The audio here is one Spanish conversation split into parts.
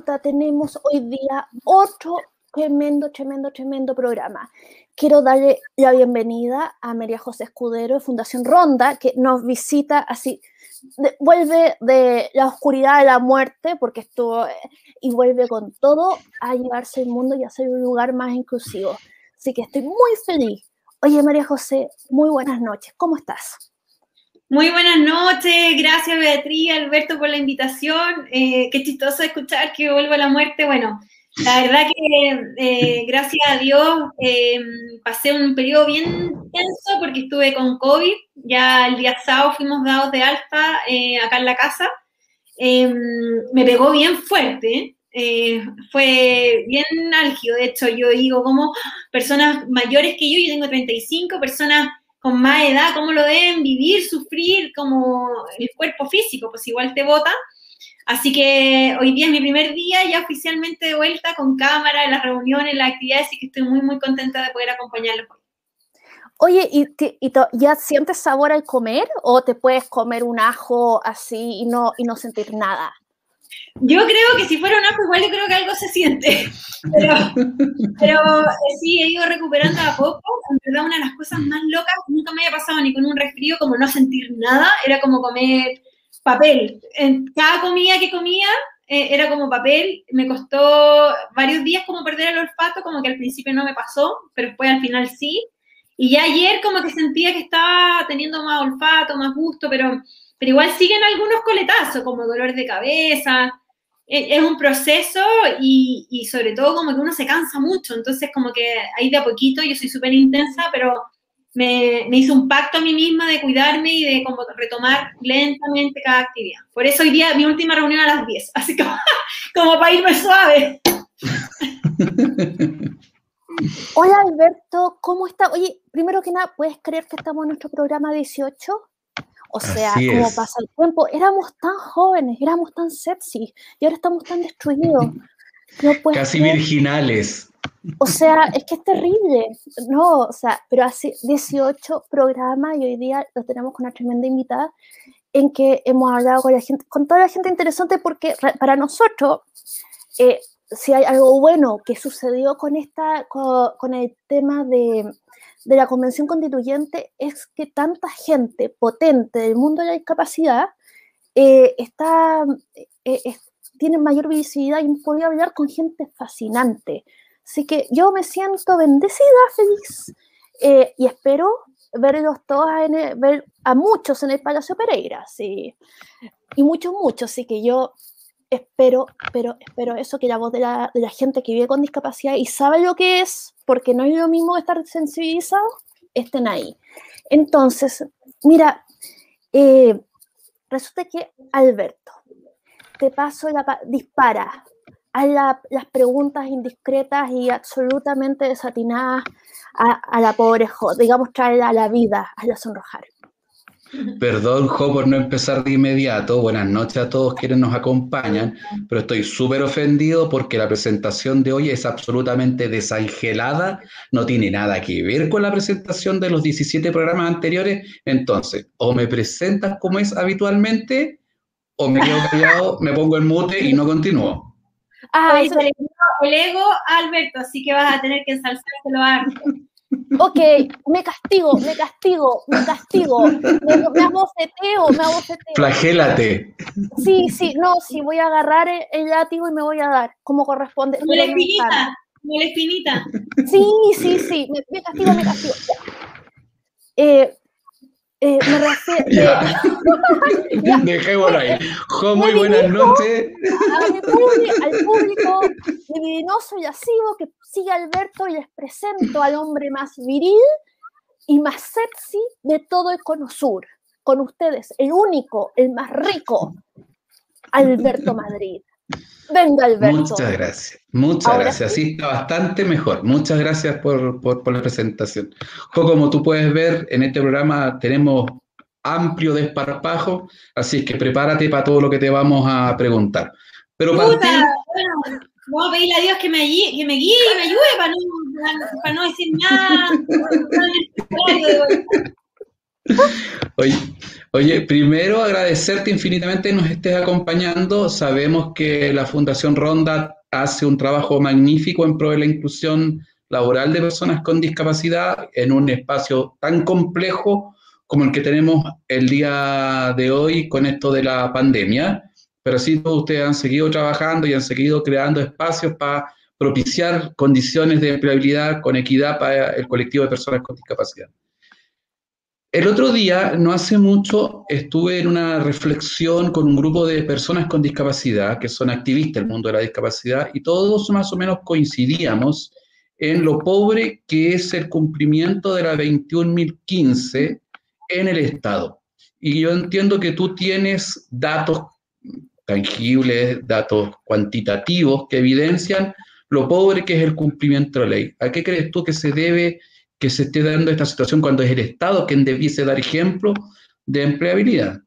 tenemos hoy día otro tremendo, tremendo, tremendo programa. Quiero darle la bienvenida a María José Escudero de Fundación Ronda, que nos visita así, vuelve de la oscuridad de la muerte, porque estuvo, y vuelve con todo a llevarse el mundo y a hacer un lugar más inclusivo. Así que estoy muy feliz. Oye, María José, muy buenas noches. ¿Cómo estás? Muy buenas noches, gracias Beatriz, Alberto por la invitación. Eh, qué chistoso escuchar que vuelvo a la muerte. Bueno, la verdad que eh, gracias a Dios eh, pasé un periodo bien tenso porque estuve con COVID. Ya el día sábado fuimos dados de alta acá en la casa. me pegó bien fuerte. fue bien álgido, de hecho yo digo como personas mayores que yo, yo tengo 35, personas con más edad, cómo lo deben vivir, sufrir, como el cuerpo físico, pues igual te vota. Así que hoy día es mi primer día ya oficialmente de vuelta con cámara, en las reuniones, en las actividades, y que estoy muy, muy contenta de poder acompañarlos hoy. Oye, ¿y, y ya sientes sabor al comer o te puedes comer un ajo así y no, y no sentir nada? Yo creo que si fuera un ajo, igual yo creo que algo se siente. Pero, pero eh, sí, he ido recuperando a poco. En verdad, una de las cosas más locas, nunca me había pasado ni con un resfrío, como no sentir nada, era como comer papel. En cada comida que comía eh, era como papel. Me costó varios días como perder el olfato, como que al principio no me pasó, pero después al final sí. Y ya ayer como que sentía que estaba teniendo más olfato, más gusto, pero pero igual siguen algunos coletazos, como dolor de cabeza. E, es un proceso y, sobre todo como que uno se cansa mucho, entonces como que ahí de a poquito, yo soy súper intensa, pero me, me hice un pacto a mí misma de cuidarme y de como retomar lentamente cada actividad. Por eso hoy día mi última reunión a las 10, así como, como para irme suave. Hola Alberto, ¿cómo estás? Oye, primero que nada, ¿puedes creer que estamos en nuestro programa 18? O sea, como pasa el tiempo, éramos tan jóvenes, éramos tan sexy y ahora estamos tan destruidos. Casi virginales. O sea, es que es terrible. No, o sea, pero hace 18 programas y hoy día lo tenemos con una tremenda invitada en que hemos hablado con la gente, con toda la gente interesante porque para nosotros, eh, si hay algo bueno que sucedió con, esta, con el tema de de la Convención Constituyente es que tanta gente potente del mundo de la discapacidad eh, eh, tiene mayor visibilidad y podría hablar con gente fascinante. Así que yo me siento bendecida, feliz, eh, y espero verlos todos, en ver a muchos en el Palacio Pereira, y muchos, muchos, así que yo espero, pero espero eso, que la voz de la, gente que vive con discapacidad y sabe lo que es, porque no es lo mismo estar sensibilizado, estén ahí. Entonces, mira, eh, resulta que Alberto, te paso la, dispara a las preguntas indiscretas y absolutamente desatinadas a, la pobre digamos, traerla a la vida, a la sonrojar. Perdón, Jo, por no empezar de inmediato. Buenas noches a todos quienes nos acompañan, pero estoy súper ofendido porque la presentación de hoy es absolutamente desangelada, no tiene nada que ver con la presentación de los 17 programas anteriores. Entonces, o me presentas como es habitualmente, o me quedo callado, me pongo en mute y no continúo. Ah, eso le el ego Alberto, así que vas a tener que ensalzárselo a Ok, me castigo, me castigo, me castigo. Me, me aboceteo, me aboceteo. Flagélate. Sí, sí, no, sí, voy a agarrar el, látigo y me voy a dar, como corresponde. Como la espinita, como la espinita. Sí, sí, sí, me, castigo, me castigo. Eh, eh, me refiero. Dejémoslo ahí. Jo, muy buenas noches. al público divinoso y asivo que sigue Alberto y les presento al hombre más viril y más sexy de todo el Cono Sur. Con ustedes, el único, el más rico, Alberto Madrid. Venga, Alberto. Muchas gracias. Muchas gracias. Sí. está bastante mejor. Muchas gracias por, por, la presentación. como tú puedes ver, en este programa tenemos amplio desparpajo, así que prepárate para todo lo que te vamos a preguntar. Pero para bueno, vamos a pedirle a Dios que me, que me guíe y me ayude para no, para no decir nada. Oye, oye, primero agradecerte infinitamente que nos estés acompañando. Sabemos que la Fundación Ronda hace un trabajo magnífico en pro de la inclusión laboral de personas con discapacidad en un espacio tan complejo como el que tenemos el día de hoy con esto de la pandemia. Pero sí, todos ustedes han seguido trabajando y han seguido creando espacios para propiciar condiciones de empleabilidad con equidad para el colectivo de personas con discapacidad. El otro día, no hace mucho, estuve en una reflexión con un grupo de personas con discapacidad, que son activistas del mundo de la discapacidad, y todos más o menos coincidíamos en lo pobre que es el cumplimiento de la 21.015 en el Estado. Y yo entiendo que tú tienes datos tangibles, datos cuantitativos que evidencian lo pobre que es el cumplimiento de la ley. ¿A qué crees tú que se debe que se esté dando esta situación cuando es el Estado quien debiese dar ejemplo de empleabilidad?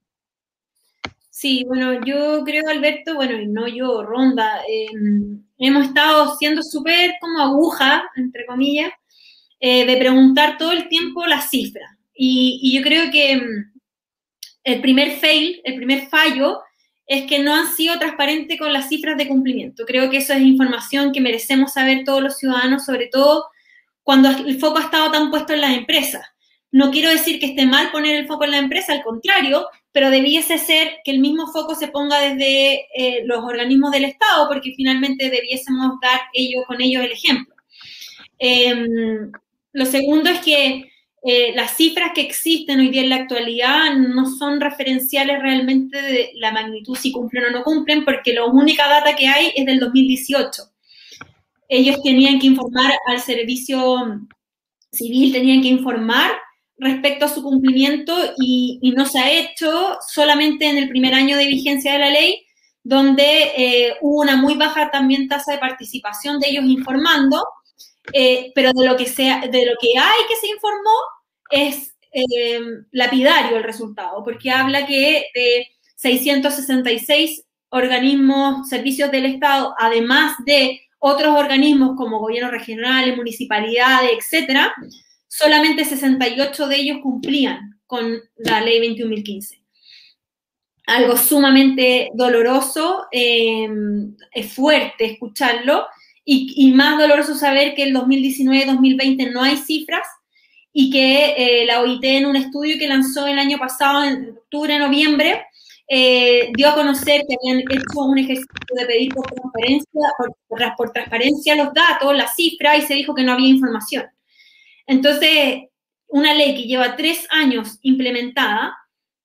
Sí, bueno, yo creo, Alberto, bueno, y no yo, Ronda, em, hemos estado siendo súper como aguja, entre comillas, eh, de preguntar todo el tiempo las cifras. Y, y, yo creo que em, el primer fail, el primer fallo, es que no han sido transparentes con las cifras de cumplimiento. Creo que eso es información que merecemos saber todos los ciudadanos, sobre todo cuando el foco ha estado tan puesto en las empresas. No quiero decir que esté mal poner el foco en la empresa, al contrario, pero debiese ser que el mismo foco se ponga desde eh, los organismos del Estado, porque finalmente debiésemos dar ellos con ellos el ejemplo. Em, lo segundo es que eh, las cifras que existen hoy día en la actualidad no son referenciales realmente de la magnitud si cumplen o no cumplen, porque la única data que hay es del 2018. Ellos tenían que informar al servicio civil, tenían que informar respecto a su cumplimiento y, no se ha hecho solamente en el primer año de vigencia de la ley, donde eh, hubo una muy baja también tasa de participación de ellos informando, eh, pero de lo, que sea, de lo que hay que se informó es eh, lapidario el resultado, porque habla que de 666 organismos, servicios del Estado, además de otros organismos como gobiernos regionales, municipalidades, etcétera, solamente 68 de ellos cumplían con la ley 21.015. Algo sumamente doloroso, eh, es fuerte escucharlo, y, y, más doloroso saber que el 2019-2020 no hay cifras y que eh, la OIT en un estudio que lanzó el año pasado, en octubre, noviembre, eh, dio a conocer que habían hecho un ejercicio de pedir por transparencia, por, transparencia los datos, las cifras, y se dijo que no había información. Entonces, una ley que lleva tres años implementada,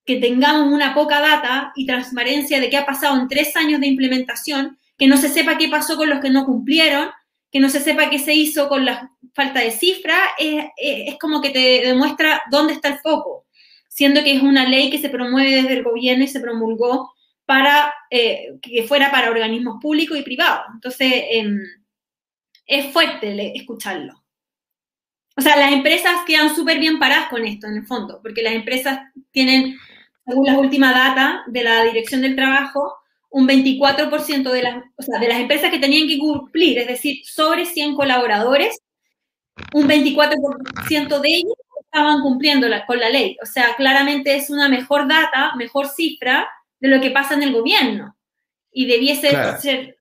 que tengamos una poca data y transparencia de qué ha pasado en tres años de implementación, que no se sepa qué pasó con los que no cumplieron, que no se sepa qué se hizo con la falta de cifra, es, como que te demuestra dónde está el foco, siendo que es una ley que se promueve desde el gobierno y se promulgó para eh, que fuera para organismos públicos y privados. Entonces, em, es fuerte escucharlo. O sea, las empresas quedan súper bien paradas con esto, en el fondo, porque las empresas tienen, según las últimas data de la Dirección del Trabajo, un 24% de las, de las empresas que tenían que cumplir, es decir, sobre 100 colaboradores, un 24% de ellos estaban cumpliendo con la ley. O sea, claramente es una mejor data, mejor cifra de lo que pasa en el gobierno. Y debiese ser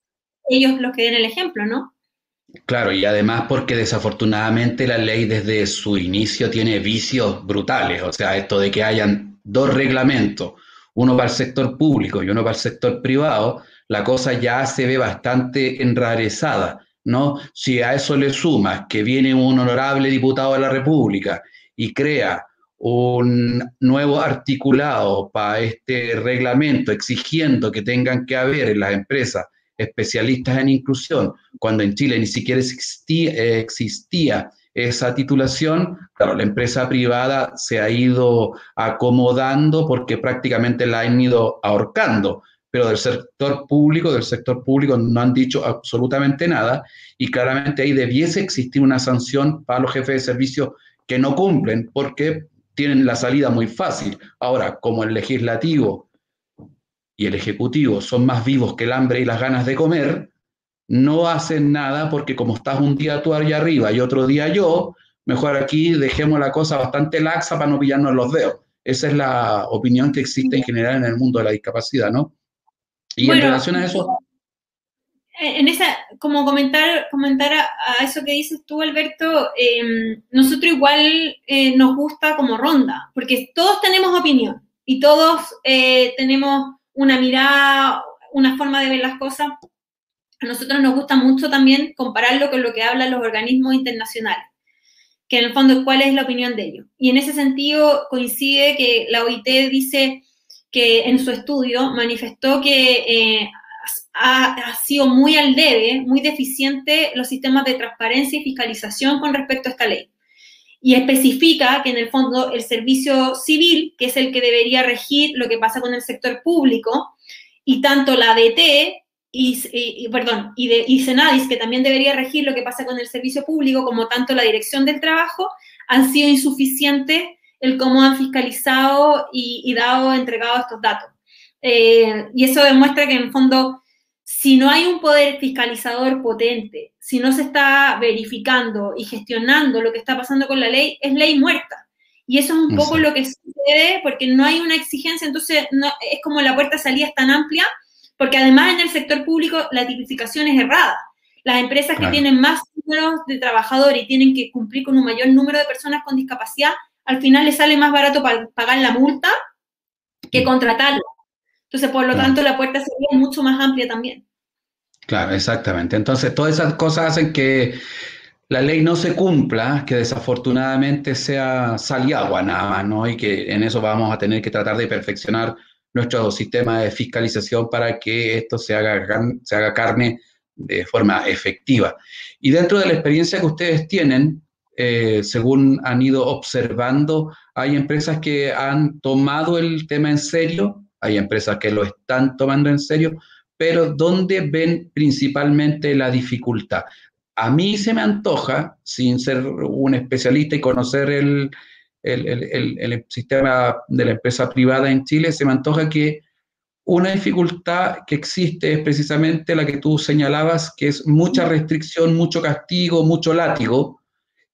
ellos los que den el ejemplo, ¿no? Claro, y además porque desafortunadamente la ley desde su inicio tiene vicios brutales, o sea, esto de que hayan dos reglamentos, uno para el sector público y uno para el sector privado, la cosa ya se ve bastante enrarecada. ¿no? Si a eso le sumas que viene un honorable diputado de la República y crea un nuevo articulado para este reglamento exigiendo que tengan que haber en las empresas especialistas en inclusión, cuando en Chile ni siquiera existía, existía esa titulación, claro, la empresa privada se ha ido acomodando porque prácticamente la han ido ahorcando pero del sector público, del sector público no han dicho absolutamente nada y claramente ahí debiese existir una sanción para los jefes de servicio que no cumplen porque tienen la salida muy fácil. Ahora, como el legislativo y el ejecutivo son más vivos que el hambre y las ganas de comer, no hacen nada porque como estás un día tú allá arriba y otro día yo, mejor aquí dejemos la cosa bastante laxa para no pillarnos los dedos. Esa es la opinión que existe en general en el mundo de la discapacidad, ¿no? Y en relación a eso... En esa, como comentar, comentar a, eso que dices tú, Alberto, em, nosotros igual eh, nos gusta como ronda, porque todos tenemos opinión y todos eh, tenemos una mirada, una forma de ver las cosas. A nosotros nos gusta mucho también compararlo con lo que hablan los organismos internacionales, que en el fondo cuál es la opinión de ellos. Y en ese sentido coincide que la OIT dice que en su estudio manifestó que eh, ha, sido muy al debe, muy deficiente los sistemas de transparencia y fiscalización con respecto a esta ley. Y especifica que en el fondo el servicio civil, que es el que debería regir lo que pasa con el sector público, y tanto la DT y, perdón, y, de, y Senadis, que también debería regir lo que pasa con el servicio público, como tanto la dirección del trabajo, han sido insuficientes el cómo han fiscalizado y, y dado, entregado estos datos. Eh, y eso demuestra que en el fondo, si no hay un poder fiscalizador potente, si no se está verificando y gestionando lo que está pasando con la ley, es ley muerta. Y eso es un poco lo que sucede porque no hay una exigencia, entonces no, es como la puerta de salida es tan amplia porque además en el sector público la tipificación es errada. Las empresas que tienen más números de trabajadores y tienen que cumplir con un mayor número de personas con discapacidad, al final les sale más barato pagar la multa que mm. Entonces, por lo tanto, la puerta sería mucho más amplia también. Claro, exactamente. Entonces, todas esas cosas hacen que la ley no se cumpla, que desafortunadamente sea sal y agua nada más, ¿no? Y que en eso vamos a tener que tratar de perfeccionar nuestro sistema de fiscalización para que esto se haga, se haga carne de forma efectiva. Y dentro de la experiencia que ustedes tienen, eh, según han ido observando, hay empresas que han tomado el tema en serio, hay empresas que lo están tomando en serio, pero ¿dónde ven principalmente la dificultad? A mí se me antoja, sin ser un especialista y conocer el, el, sistema de la empresa privada en Chile, se me antoja que una dificultad que existe es precisamente la que tú señalabas, que es mucha restricción, mucho castigo, mucho látigo,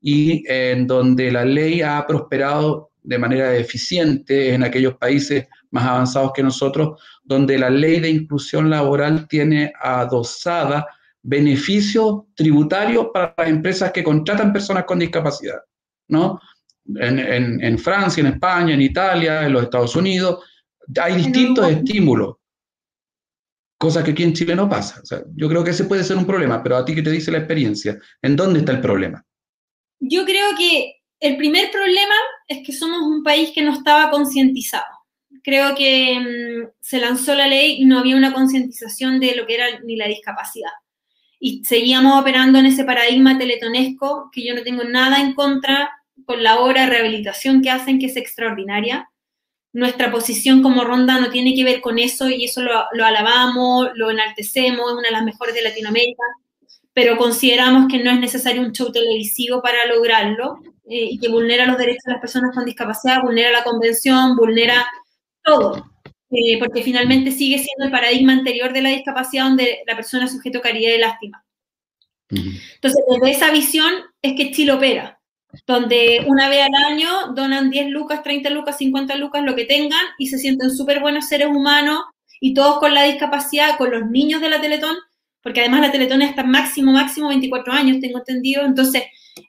y en donde la ley ha prosperado de manera eficiente en aquellos países más avanzados que nosotros, donde la ley de inclusión laboral tiene adosada beneficios tributarios para las empresas que contratan personas con discapacidad, ¿no? en, Francia, en España, en Italia, en los Estados Unidos, hay distintos estímulos, cosa que aquí en Chile no pasa. yo creo que ese puede ser un problema, pero a ti que te dice la experiencia, ¿en dónde está el problema? Yo creo que el primer problema es que somos un país que no estaba concientizado. Creo que mm, se lanzó la ley y no había una concientización de lo que era ni la discapacidad. Y seguíamos operando en ese paradigma teletonesco, que yo no tengo nada en contra con la obra de rehabilitación que hacen, que es extraordinaria. Nuestra posición como ronda no tiene que ver con eso y eso lo, alabamos, lo enaltecemos, es una de las mejores de Latinoamérica, pero consideramos que no es necesario un show televisivo para lograrlo eh, y que vulnera los derechos de las personas con discapacidad, vulnera la convención, vulnera todo, eh, porque finalmente sigue siendo el paradigma anterior de la discapacidad donde la persona es sujeto a caridad y lástima. Entonces, desde esa visión es que Chile opera donde una vez al año donan 10 lucas, 30 lucas, 50 lucas, lo que tengan, y se sienten súper buenos seres humanos, y todos con la discapacidad, con los niños de la Teletón, porque además la Teletón está máximo, máximo 24 años, tengo entendido, entonces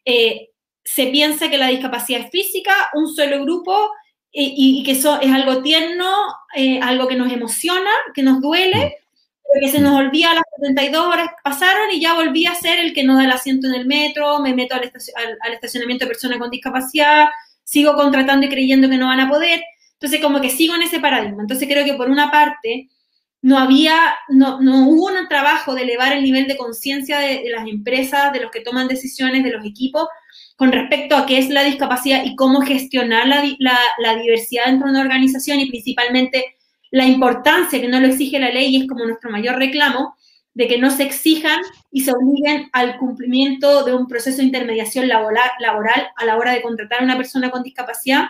eh, se piensa que la discapacidad es física, un solo grupo, y, que eso es algo tierno, eh, algo que nos emociona, que nos duele, porque se nos olvida las 72 horas pasaron y ya volví a ser el que no da el asiento en el metro, me meto al, estacionamiento de personas con discapacidad, sigo contratando y creyendo que no van a poder. Entonces, como que sigo en ese paradigma. Entonces, creo que por una parte, no había, no, no hubo un trabajo de elevar el nivel de conciencia de, las empresas, de los que toman decisiones, de los equipos, con respecto a qué es la discapacidad y cómo gestionar la, la, la diversidad dentro de una organización y principalmente la importancia que no lo exige la ley y es como nuestro mayor reclamo, de que no se exijan y se obliguen al cumplimiento de un proceso de intermediación laboral, laboral a la hora de contratar a una persona con discapacidad,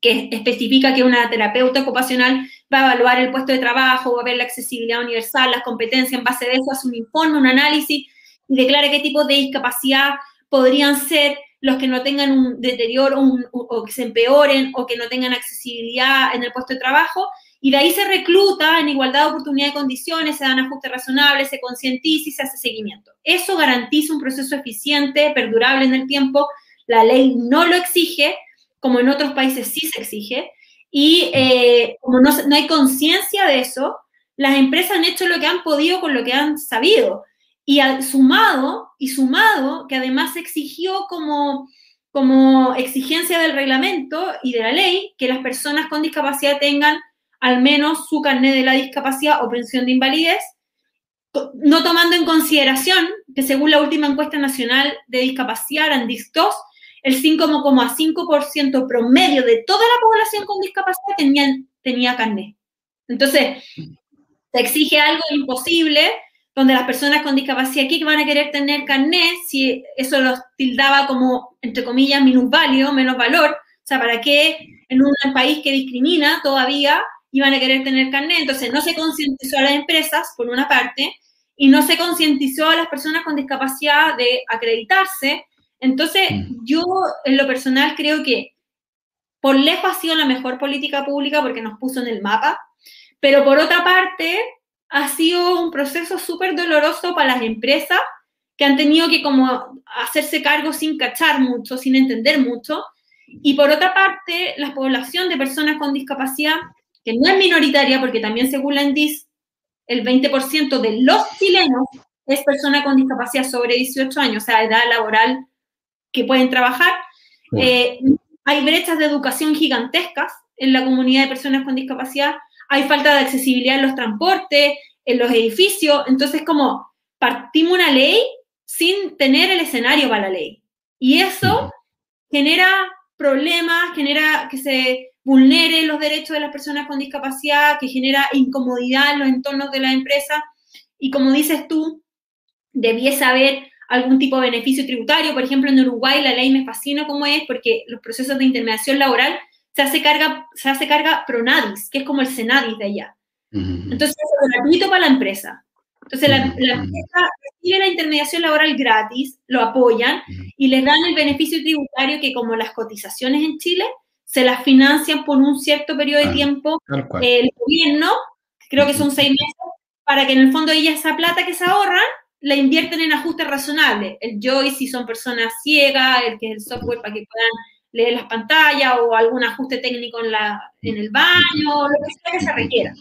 que especifica que una terapeuta ocupacional va a evaluar el puesto de trabajo, va a ver la accesibilidad universal, las competencias, en base de eso hace un informe, un análisis y declara qué tipo de discapacidad podrían ser los que no tengan un deterioro o que se empeoren o que no tengan accesibilidad en el puesto de trabajo. Y de ahí se recluta en igualdad de oportunidad y condiciones, se dan ajustes razonables, se concientiza y se hace seguimiento. Eso garantiza un proceso eficiente, perdurable en el tiempo. La ley no lo exige, como en otros países sí se exige. Y eh, como no, no hay conciencia de eso, las empresas han hecho lo que han podido con lo que han sabido. Y al, sumado, y sumado, que además exigió como, como exigencia del reglamento y de la ley que las personas con discapacidad tengan al menos su carnet de la discapacidad o pensión de invalidez, no tomando en consideración que según la última encuesta nacional de discapacidad, ANDIS-2, el 5,5% promedio de toda la población con discapacidad tenía, tenía carnet. Entonces, se exige algo imposible donde las personas con discapacidad aquí van a querer tener carnet, si eso los tildaba como, entre comillas, minusválido, menos valor. O sea, ¿para qué en un país que discrimina todavía iban a querer tener carnet? Entonces, no se concientizó a las empresas, por una parte, y no se concientizó a las personas con discapacidad de acreditarse. Entonces, mm. yo en lo personal creo que por lejos ha sido la mejor política pública porque nos puso en el mapa, pero por otra parte, ha sido un proceso súper doloroso para las empresas que han tenido que como hacerse cargo sin cachar mucho, sin entender mucho. Y por otra parte, la población de personas con discapacidad, que no es minoritaria, porque también según la ENDIS, el 20% de los chilenos es persona con discapacidad sobre 18 años, o sea, edad laboral que pueden trabajar. Eh, hay brechas de educación gigantescas en la comunidad de personas con discapacidad hay falta de accesibilidad en los transportes, en los edificios, entonces como partimos una ley sin tener el escenario para la ley. Y eso genera problemas, genera que se vulneren los derechos de las personas con discapacidad, que genera incomodidad en los entornos de la empresa. Y como dices tú, debiese haber algún tipo de beneficio tributario. Por ejemplo, en Uruguay la ley me fascina como es porque los procesos de intermediación laboral se hace carga, se hace carga Pronadis, que es como el Senadis de allá. Entonces, es gratuito para la empresa. Entonces, la, empresa recibe la intermediación laboral gratis, lo apoyan y les dan el beneficio tributario que, como las cotizaciones en Chile, se las financian por un cierto periodo de tiempo el gobierno, creo que son seis meses, para que en el fondo ellas esa plata que se ahorran la invierten en ajustes razonables. El Joy si son personas ciegas, el que es el software para que puedan leer las pantallas o algún ajuste técnico en, la, en el baño, lo que sea que se requiera.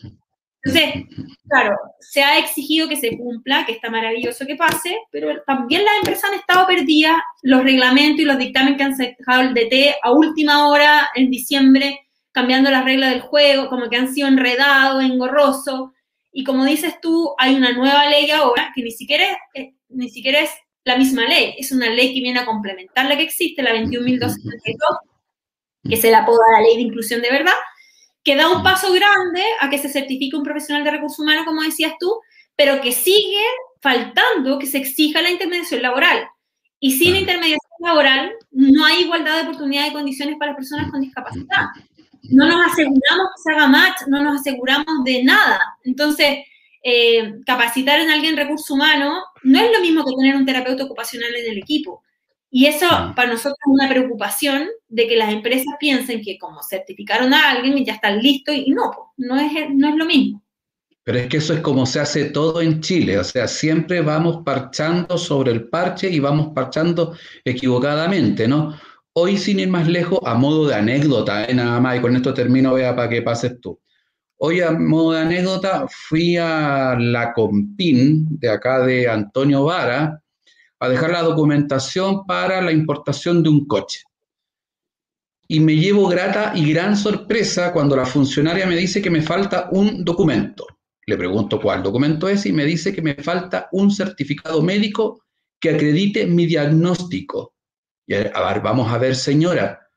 Entonces, claro, se ha exigido que se cumpla, que está maravilloso que pase, pero también las empresas han estado perdidas, los reglamentos y los dictámenes que han sacado el DT a última hora en diciembre, cambiando las reglas del juego, como que han sido enredados, engorrosos. Y como dices tú, hay una nueva ley ahora que ni siquiera es, ni siquiera es la misma ley, es una ley que viene a complementar la que existe, la 21.272, que se la apoda la ley de inclusión de verdad, que da un paso grande a que se certifique un profesional de recursos humanos, como decías tú, pero que sigue faltando que se exija la intermediación laboral. Y sin intermediación laboral no hay igualdad de oportunidades y condiciones para las personas con discapacidad. No nos aseguramos que se haga match, no nos aseguramos de nada. Entonces, eh, capacitar en alguien recurso humano no es lo mismo que tener un terapeuta ocupacional en el equipo. Y eso para nosotros es una preocupación de que las empresas piensen que como certificaron a alguien ya están listos y no, no es, no es lo mismo. Pero es que eso es como se hace todo en Chile, o sea, siempre vamos parchando sobre el parche y vamos parchando equivocadamente, ¿no? Hoy, sin ir más lejos, a modo de anécdota, ¿eh? nada más, y con esto termino, vea, para que pases tú. Hoy, a modo de anécdota, fui a la Compin de acá de Antonio Vara a dejar la documentación para la importación de un coche. Y me llevo grata y gran sorpresa cuando la funcionaria me dice que me falta un documento. Le pregunto cuál documento es y me dice que me falta un certificado médico que acredite mi diagnóstico. Y vamos a ver, señora,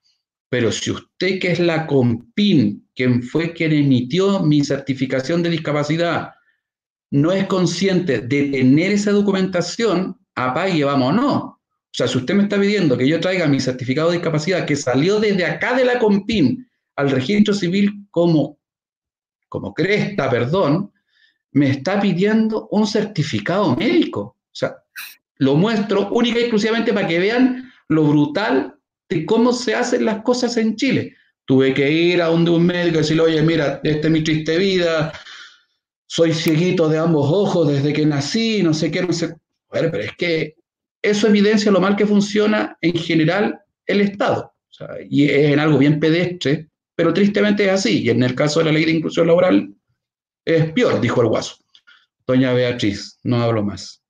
pero si usted que es la COMPIN, quien fue quien emitió mi certificación de discapacidad, no es consciente de tener esa documentación, apague, vámonos. O sea, si usted me está pidiendo que yo traiga mi certificado de discapacidad que salió desde acá de la COMPIN al registro civil como, como cresta, perdón, me está pidiendo un certificado médico. O sea, lo muestro única y exclusivamente para que vean lo brutal de cómo se hacen las cosas en Chile. Tuve que ir a donde un médico y decirle, oye, mira, esta es mi triste vida, soy cieguito de ambos ojos desde que nací, no sé qué, no sé. Pero es que eso evidencia lo mal que funciona en general el Estado. y es en algo bien pedestre, pero tristemente es así. Y en el caso de la ley de inclusión laboral, es peor, dijo el guaso. Doña Beatriz, no hablo más.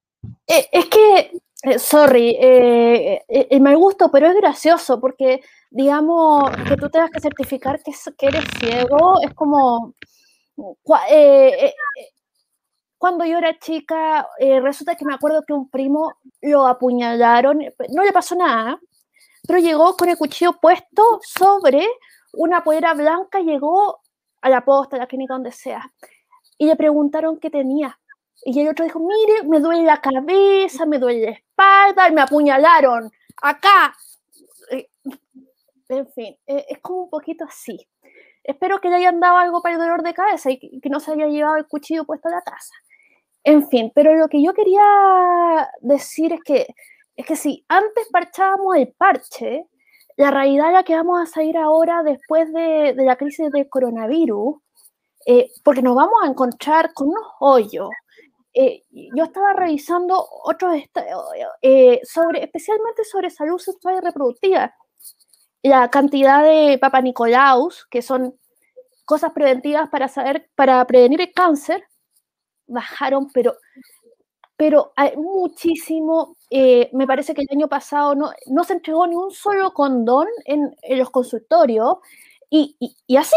Eh, es que, eh, sorry, eh, me gusto, pero es gracioso porque, digamos, que tú tengas que certificar que, eres ciego, es como... cuando yo era chica, resulta que me acuerdo que un primo lo apuñalaron, no le pasó nada, pero llegó con el cuchillo puesto sobre una pollera blanca, llegó a la posta, a la clínica, donde sea, y le preguntaron qué tenía. Y el otro dijo, mire, me duele la cabeza, me duele la espalda, y me apuñalaron, acá. Eh, en fin, eh, es como un poquito así. Espero que le hayan dado algo para el dolor de cabeza y que no se haya llevado el cuchillo puesto a la casa. En fin, pero lo que yo quería decir es que, es que si antes parchábamos el parche, la realidad a la que vamos a salir ahora después de, de la crisis del coronavirus, eh, porque nos vamos a encontrar con unos hoyos eh, yo estaba revisando otros eh, sobre, especialmente sobre salud sexual y reproductiva. La cantidad de Papa Nicolaus, que son cosas preventivas para saber, para prevenir el cáncer, bajaron, pero, pero hay muchísimo. Eh, me parece que el año pasado no, no se entregó ni un solo condón en, en los consultorios y, y así,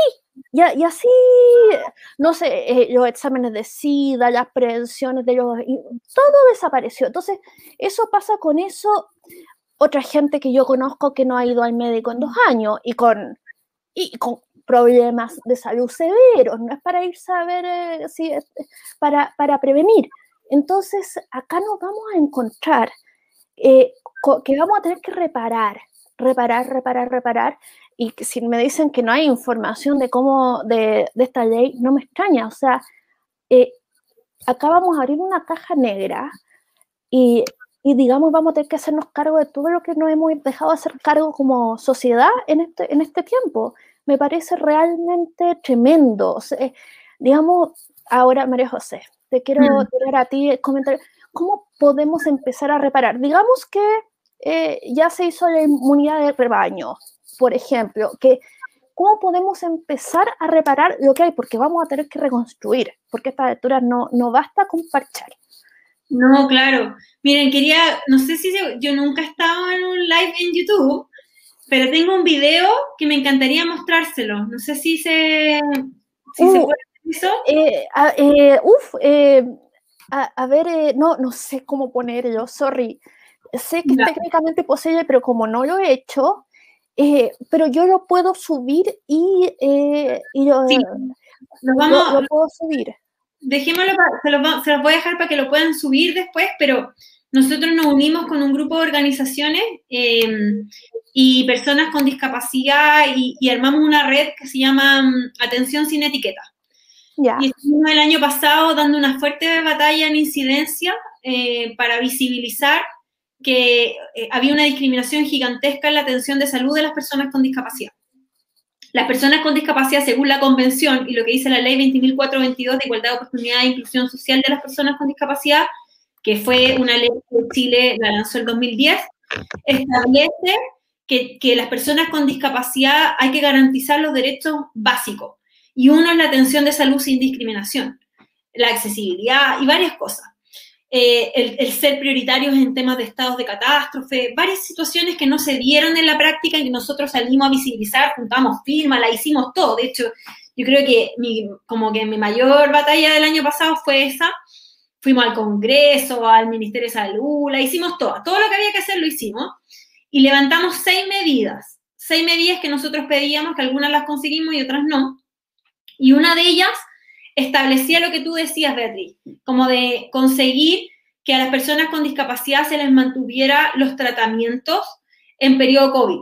y, y, así, no sé, eh, los exámenes de SIDA, las prevenciones de los... todo desapareció. Entonces, eso pasa con eso. Otra gente que yo conozco que no ha ido al médico en dos años y con, y con problemas de salud severos, no es para irse a ver, eh, si para, para prevenir. Entonces, acá nos vamos a encontrar eh, que vamos a tener que reparar, reparar, reparar, reparar, y si me dicen que no hay información de cómo, de, de esta ley, no me extraña. O sea, eh, acá vamos a abrir una caja negra y, y, digamos, vamos a tener que hacernos cargo de todo lo que nos hemos dejado hacer cargo como sociedad en este, en este tiempo. Me parece realmente tremendo. O sea, digamos, ahora, María José, te quiero mm. tirar a ti comentar, ¿cómo podemos empezar a reparar? Digamos que eh, ya se hizo la inmunidad de rebaño, por ejemplo, que cómo podemos empezar a reparar lo que hay, porque vamos a tener que reconstruir, porque esta lectura no, no basta con parchar. No, claro. Miren, quería, no sé si yo nunca he estado en un live en YouTube, pero tengo un video que me encantaría mostrárselo. No sé si se, si se uh, puede eso. Eh, eh, uf, eh, a, ver, no, no sé cómo ponerlo, sorry. Sé que es técnicamente posible, pero como no lo he hecho, eh, pero yo lo puedo subir y, eh, y lo, sí. vamos, lo, puedo subir. Dejémoslo, se los, se voy a dejar para que lo puedan subir después, pero nosotros nos unimos con un grupo de organizaciones eh, y personas con discapacidad y, y, armamos una red que se llama mm, Atención sin Etiqueta. Yeah. Y estuvimos el año pasado dando una fuerte batalla en incidencia eh, para visibilizar que eh, había una discriminación gigantesca en la atención de salud de las personas con discapacidad. Las personas con discapacidad, según la Convención y lo que dice la Ley 20.422 de Igualdad de Oportunidad e Inclusión Social de las Personas con Discapacidad, que fue una ley que Chile la lanzó en 2010, establece que, que las personas con discapacidad hay que garantizar los derechos básicos. Y uno es la atención de salud sin discriminación, la accesibilidad y varias cosas. Eh, el, ser prioritarios en temas de estados de catástrofe, varias situaciones que no se dieron en la práctica y que nosotros salimos a visibilizar, juntamos firmas, la hicimos todo. De hecho, yo creo que mi, como que mi mayor batalla del año pasado fue esa. Fuimos al Congreso, al Ministerio de Salud, la hicimos toda. Todo lo que había que hacer lo hicimos. Y levantamos seis medidas. Seis medidas que nosotros pedíamos, que algunas las conseguimos y otras no. Y una de ellas establecía lo que tú decías, Beatriz, como de conseguir que a las personas con discapacidad se les mantuviera los tratamientos en periodo COVID,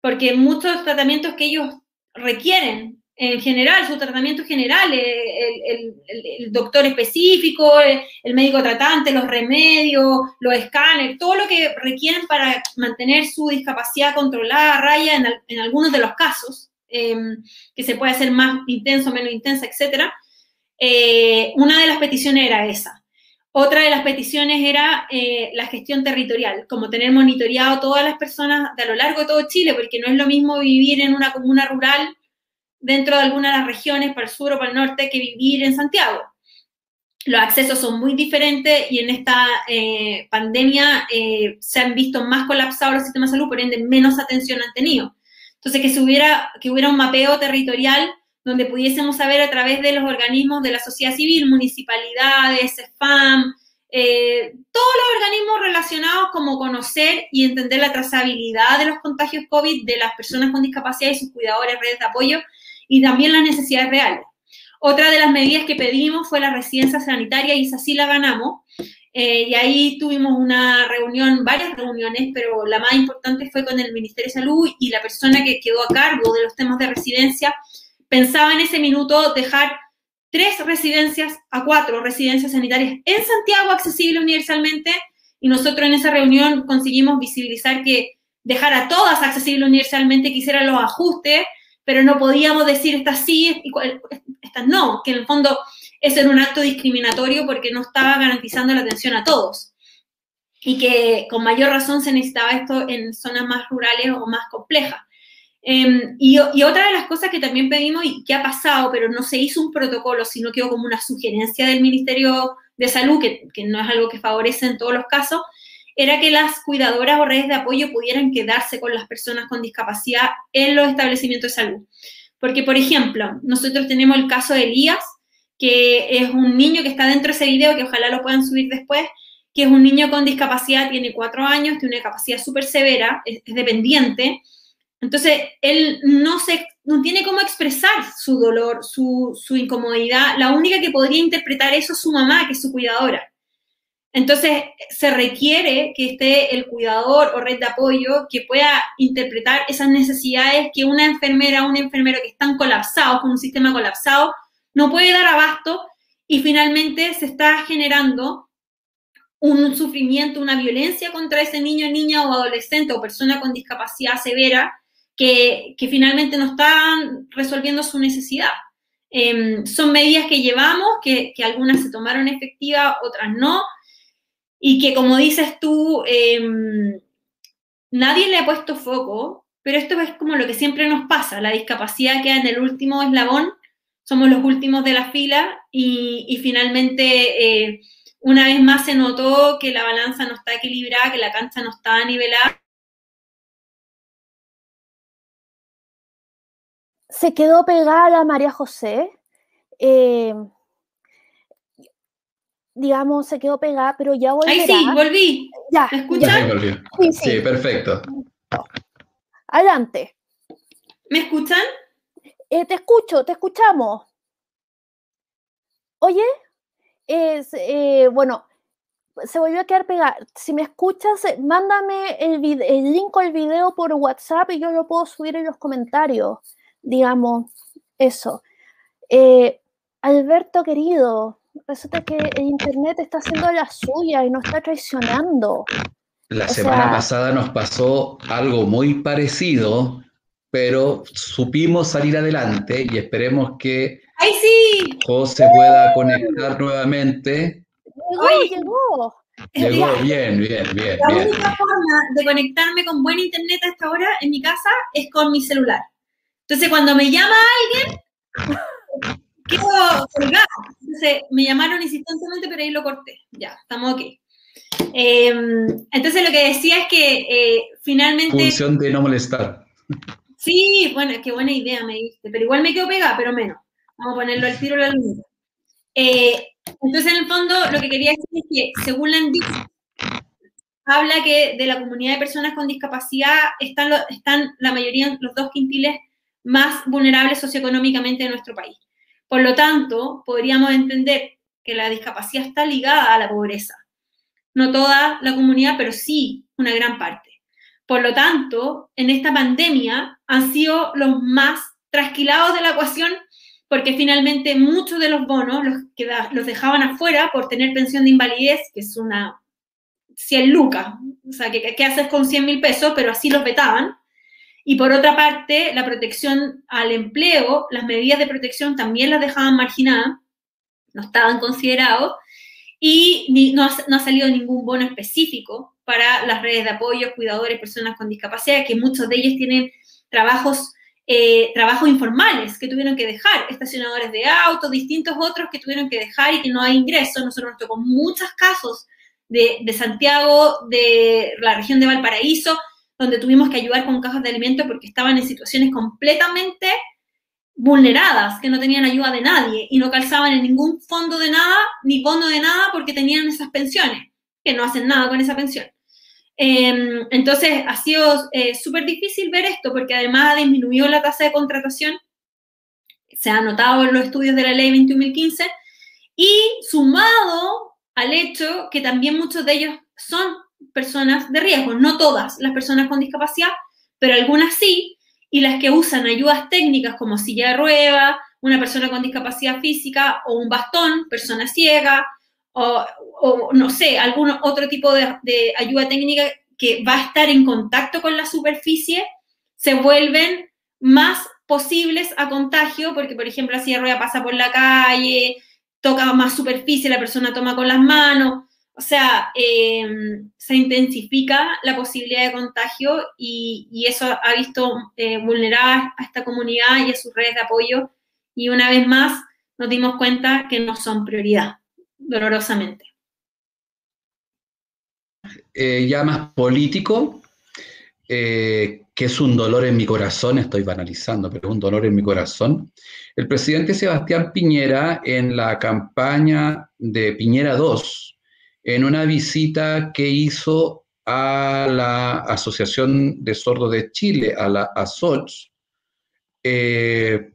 porque muchos tratamientos que ellos requieren en general, su tratamiento general, el, doctor específico, el, médico tratante, los remedios, los escáneres, todo lo que requieren para mantener su discapacidad controlada a raya en, algunos de los casos, em, que se puede hacer más intenso, menos intensa, etc. Eh, una de las peticiones era esa. Otra de las peticiones era eh, la gestión territorial, como tener monitoreado todas las personas de a lo largo de todo Chile, porque no es lo mismo vivir en una comuna rural dentro de algunas de las regiones, para el sur o para el norte, que vivir en Santiago. Los accesos son muy diferentes y en esta eh, pandemia se han visto más colapsados los sistemas de salud, por ende menos atención han tenido. Entonces, que, hubiera, que hubiera un mapeo territorial donde pudiésemos saber a través de los organismos de la sociedad civil, municipalidades, FAM, eh, todos los organismos relacionados como conocer y entender la trazabilidad de los contagios COVID de las personas con discapacidad y sus cuidadores, redes de apoyo, y también las necesidades reales. Otra de las medidas que pedimos fue la residencia sanitaria y esa sí la ganamos. Eh, y ahí tuvimos una reunión, varias reuniones, pero la más importante fue con el Ministerio de Salud y la persona que quedó a cargo de los temas de residencia pensaba en ese minuto dejar tres residencias a cuatro residencias sanitarias en Santiago accesibles universalmente y nosotros en esa reunión conseguimos visibilizar que dejar a todas accesibles universalmente, que hicieran los ajustes pero no podíamos decir estas sí y estas no, que en el fondo ese era un acto discriminatorio porque no estaba garantizando la atención a todos. Y que con mayor razón se necesitaba esto en zonas más rurales o más complejas. Em, y, otra de las cosas que también pedimos y que ha pasado, pero no se hizo un protocolo, sino quedó como una sugerencia del Ministerio de Salud, que, que no es algo que favorece en todos los casos, era que las cuidadoras o redes de apoyo pudieran quedarse con las personas con discapacidad en los establecimientos de salud. Porque, por ejemplo, nosotros tenemos el caso de Elías, que es un niño que está dentro de ese video, que ojalá lo puedan subir después, que es un niño con discapacidad, tiene cuatro años, tiene una capacidad súper severa, es, dependiente. Entonces, él no, se, no tiene cómo expresar su dolor, su, su incomodidad. La única que podría interpretar eso es su mamá, que es su cuidadora. Entonces, se requiere que esté el cuidador o red de apoyo que pueda interpretar esas necesidades que una enfermera o un enfermero que están colapsados, con un sistema colapsado, no puede dar abasto y finalmente se está generando un sufrimiento, una violencia contra ese niño, niña o adolescente o persona con discapacidad severa que, finalmente no están resolviendo su necesidad. Em, son medidas que llevamos, que, algunas se tomaron efectivas, otras no, y que como dices tú, em, nadie le ha puesto foco, pero esto es como lo que siempre nos pasa, la discapacidad queda en el último eslabón, somos los últimos de la fila y, finalmente eh, una vez más se notó que la balanza no está equilibrada, que la cancha no está nivelada. Se quedó pegada la María José. Eh, digamos, se quedó pegada, pero ya volverá. Ahí sí, volví. Ya. ¿Me escuchan? Sí, sí. perfecto. Adelante. ¿Me escuchan? Eh, te escucho, te escuchamos. Oye, es, eh, bueno, se volvió a quedar pegada. Si me escuchas, eh, mándame el, el link al video por WhatsApp y yo lo puedo subir en los comentarios. Digamos, eso. Alberto querido, resulta que el Internet está haciendo la suya y nos está traicionando. La semana pasada nos pasó algo muy parecido, pero supimos salir adelante y esperemos que ¡Ay, sí! José pueda conectar nuevamente. Llegó, llegó. Llegó, bien, bien, bien. La única forma de conectarme con buen internet a esta hora en mi casa es con mi celular. Entonces, cuando me llama alguien, quedo colgada. Entonces me llamaron insistentemente, pero ahí lo corté. Ya, estamos ok. Em, entonces lo que decía es que eh, finalmente... Función de no molestar. Sí, bueno, qué buena idea me diste, pero igual me quedo pegada, pero menos. Vamos a ponerlo al tiro a la luz. Eh, entonces, en el fondo, lo que quería decir es que, según la dicho, habla que de la comunidad de personas con discapacidad están, están la mayoría, los dos quintiles más vulnerables socioeconómicamente de nuestro país. Por lo tanto, podríamos entender que la discapacidad está ligada a la pobreza. No toda la comunidad, pero sí una gran parte. Por lo tanto, en esta pandemia han sido los más trasquilados de la ecuación porque finalmente muchos de los bonos los, dejaban afuera por tener pensión de invalidez, que es una 100 lucas, o sea, ¿qué, qué haces con 100 mil pesos? Pero así los vetaban. Y por otra parte, la protección al empleo, las medidas de protección también las dejaban marginadas, no estaban considerados, y no, no ha salido ningún bono específico para las redes de apoyo, cuidadores, personas con discapacidad, que muchos de ellos tienen trabajos eh, trabajos informales que tuvieron que dejar, estacionadores de autos, distintos otros que tuvieron que dejar y que no hay ingreso. Nosotros nos tocó muchos casos de, de, Santiago, de la región de Valparaíso, donde tuvimos que ayudar con cajas de alimentos porque estaban en situaciones completamente vulneradas, que no tenían ayuda de nadie y no calzaban en ningún fondo de nada, ni fondo de nada, porque tenían esas pensiones, que no hacen nada con esa pensión. Em, entonces, ha sido eh, súper difícil ver esto porque además ha disminuido la tasa de contratación, se ha notado en los estudios de la ley 21.015, y sumado al hecho que también muchos de ellos son personas de riesgo, no todas las personas con discapacidad, pero algunas sí, y las que usan ayudas técnicas como silla de rueda, una persona con discapacidad física o un bastón, persona ciega, o, no sé, algún otro tipo de, ayuda técnica que va a estar en contacto con la superficie, se vuelven más posibles a contagio, porque por ejemplo la silla de rueda pasa por la calle, toca más superficie, la persona toma con las manos, o sea, em, se intensifica la posibilidad de contagio y, eso ha visto eh, vulnerar a esta comunidad y a sus redes de apoyo y una vez más nos dimos cuenta que no son prioridad dolorosamente. Eh, ya más político, eh, que es un dolor en mi corazón, estoy banalizando, pero es un dolor en mi corazón. El presidente Sebastián Piñera, en la campaña de Piñera 2, en una visita que hizo a la Asociación de Sordos de Chile, a la ASOCH, eh,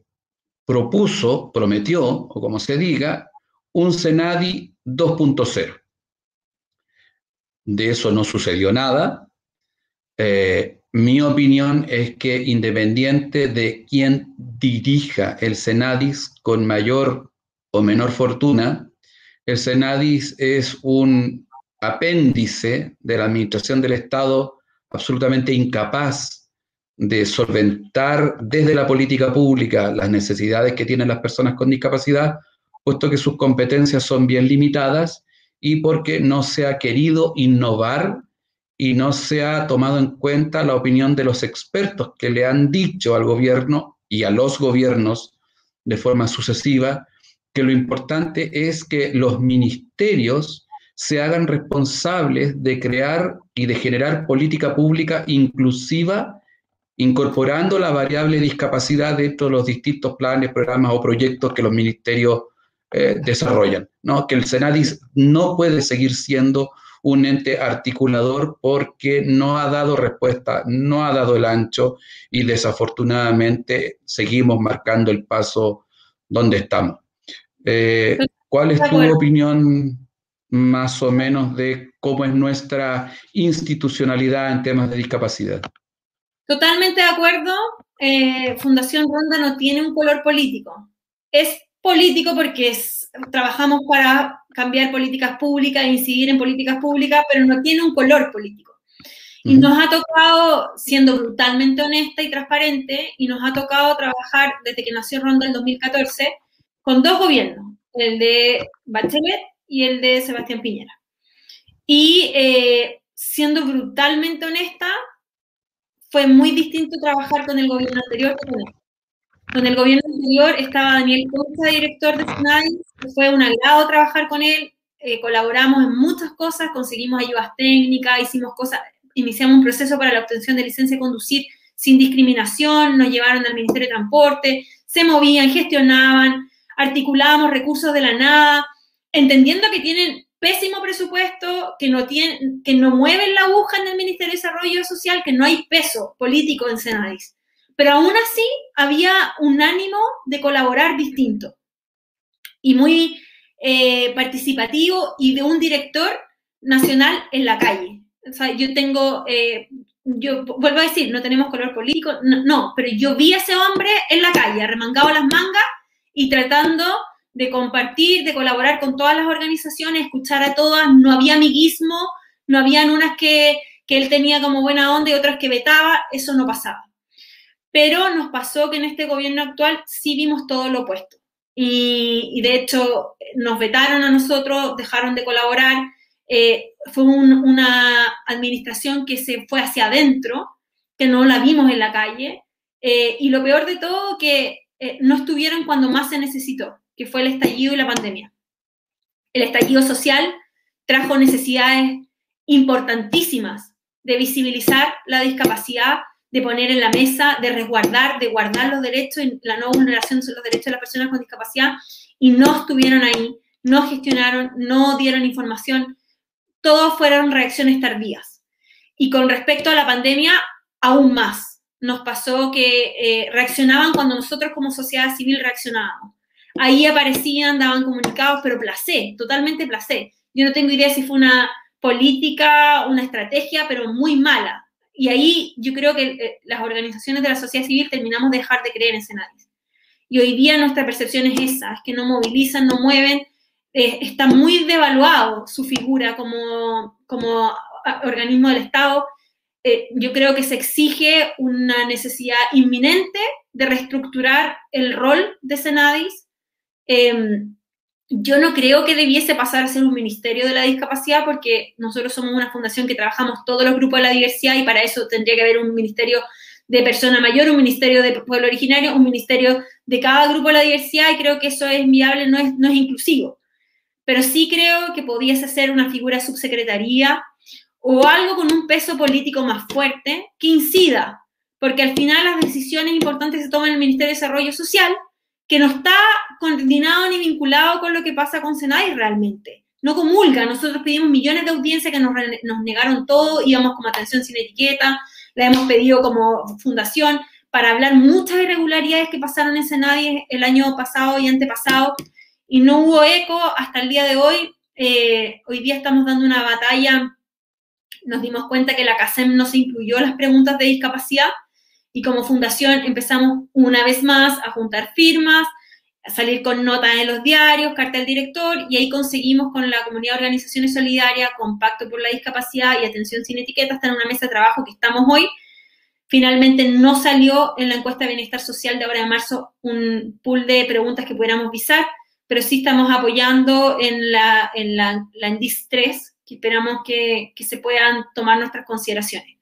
propuso, prometió, o como se diga, un Senadi 2.0. De eso no sucedió nada. Eh, mi opinión es que independiente de quién dirija el Senadis con mayor o menor fortuna, el Senadis es un apéndice de la administración del Estado absolutamente incapaz de solventar desde la política pública las necesidades que tienen las personas con discapacidad puesto que sus competencias son bien limitadas y porque no se ha querido innovar y no se ha tomado en cuenta la opinión de los expertos que le han dicho al gobierno y a los gobiernos de forma sucesiva que lo importante es que los ministerios se hagan responsables de crear y de generar política pública inclusiva, incorporando la variable discapacidad dentro de los distintos planes, programas o proyectos que los ministerios eh, desarrollan, ¿no? Que el Senadis no puede seguir siendo un ente articulador porque no ha dado respuesta, no ha dado el ancho y desafortunadamente seguimos marcando el paso donde estamos. Eh, ¿Cuál es tu opinión más o menos de cómo es nuestra institucionalidad en temas de discapacidad? Totalmente de acuerdo. Eh, Fundación Ronda no tiene un color político. Es político porque trabajamos para cambiar políticas públicas, incidir en políticas públicas, pero no tiene un color político. Y nos ha tocado, siendo brutalmente honesta y transparente, y nos ha tocado trabajar desde que nació Ronda en 2014 con dos gobiernos, el de Bachelet y el de Sebastián Piñera. Y eh, siendo brutalmente honesta, fue muy distinto trabajar con el gobierno anterior este. Con el gobierno anterior estaba Daniel Costa, director de SNAI, fue un agrado trabajar con él, eh, colaboramos en muchas cosas, conseguimos ayudas técnicas, hicimos cosas, iniciamos un proceso para la obtención de licencia de conducir sin discriminación, nos llevaron al Ministerio de Transporte, se movían, gestionaban, articulábamos recursos de la nada, entendiendo que tienen pésimo presupuesto, que no, tienen, que no mueven la aguja en el Ministerio de Desarrollo Social, que no hay peso político en Senadis. Pero aún así había un ánimo de colaborar distinto y muy eh, participativo y de un director nacional en la calle. O sea, yo tengo, eh, yo vuelvo a decir, no tenemos color político, no, pero yo vi a ese hombre en la calle, arremangado las mangas y tratando de compartir, de colaborar con todas las organizaciones, escuchar a todas, no había amiguismo, no habían unas que, que él tenía como buena onda y otras que vetaba, eso no pasaba. Pero nos pasó que en este gobierno actual sí vimos todo lo opuesto. Y, de hecho nos vetaron a nosotros, dejaron de colaborar, eh, fue una administración que se fue hacia adentro, que no la vimos en la calle, eh, y lo peor de todo, que eh, no estuvieron cuando más se necesitó, que fue el estallido y la pandemia. El estallido social trajo necesidades importantísimas de visibilizar la discapacidad, de poner en la mesa, de resguardar, de guardar los derechos y la no vulneración de los derechos de las personas con discapacidad, y no estuvieron ahí, no gestionaron, no dieron información, todos fueron reacciones tardías. Y con respecto a la pandemia, aún más. Nos pasó que eh, reaccionaban cuando nosotros como sociedad civil reaccionábamos. Ahí aparecían, daban comunicados, pero placé, totalmente placé. Yo no tengo idea si fue una política, una estrategia, pero muy mala. Y ahí yo creo que eh, las organizaciones de la sociedad civil terminamos de dejar de creer en Senadis. Y hoy día nuestra percepción es esa, es que no movilizan, no mueven, eh, está muy devaluado su figura como, como organismo del Estado. Eh, yo creo que se exige una necesidad inminente de reestructurar el rol de Senadis. Em, yo no creo que debiese pasar a ser un ministerio de la discapacidad porque nosotros somos una fundación que trabajamos todos los grupos de la diversidad y para eso tendría que haber un ministerio de persona mayor, un ministerio de pueblo originario, un ministerio de cada grupo de la diversidad y creo que eso es viable, no es, no es inclusivo pero sí creo que pudiese ser una figura subsecretaría o algo con un peso político más fuerte que incida, porque al final las decisiones importantes se toman en el Ministerio de Desarrollo Social, que no está coordinado ni vinculado con lo que pasa con Senai realmente. No comulga, nosotros pedimos millones de audiencias que nos, nos negaron todo, íbamos como atención sin etiqueta, la hemos pedido como fundación para hablar muchas irregularidades que pasaron en Senai el año pasado y antepasado, y no hubo eco hasta el día de hoy. Eh, hoy día estamos dando una batalla. Nos dimos cuenta que la CASEM no se incluyó las preguntas de discapacidad y como fundación empezamos una vez más a juntar firmas, a salir con notas en los diarios, carta del director y ahí conseguimos con la comunidad de organizaciones solidarias, Compacto por la Discapacidad y Atención sin Etiqueta, estar en una mesa de trabajo que estamos hoy. Finalmente no salió en la encuesta de bienestar social de ahora de marzo un pool de preguntas que pudiéramos visar pero sí estamos apoyando en la, en la, la 3, que esperamos que, que, se puedan tomar nuestras consideraciones.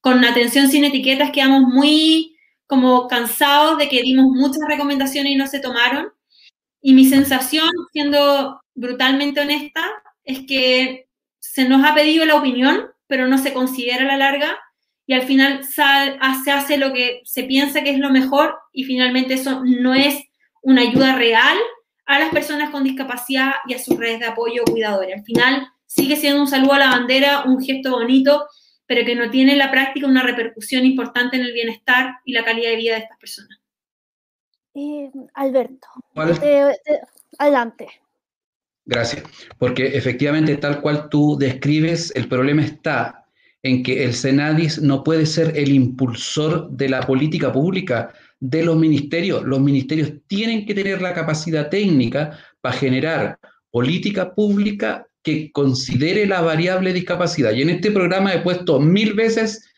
Con atención sin etiquetas quedamos muy como cansados de que dimos muchas recomendaciones y no se tomaron. Y mi sensación, siendo brutalmente honesta, es que se nos ha pedido la opinión, pero no se considera a la larga y al final se hace lo que se piensa que es lo mejor y finalmente eso no es una ayuda real a las personas con discapacidad y a sus redes de apoyo cuidadores. Al final sigue siendo un saludo a la bandera, un gesto bonito, pero que no tiene en la práctica una repercusión importante en el bienestar y la calidad de vida de estas personas. Eh, Alberto, adelante. Gracias, porque efectivamente tal cual tú describes, el problema está en que el Senadis no puede ser el impulsor de la política pública, de los ministerios. Los ministerios tienen que tener la capacidad técnica para generar política pública que considere la variable discapacidad. Y en este programa he puesto mil veces,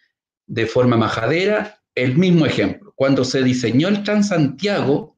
de forma majadera, el mismo ejemplo. Cuando se diseñó el Transantiago,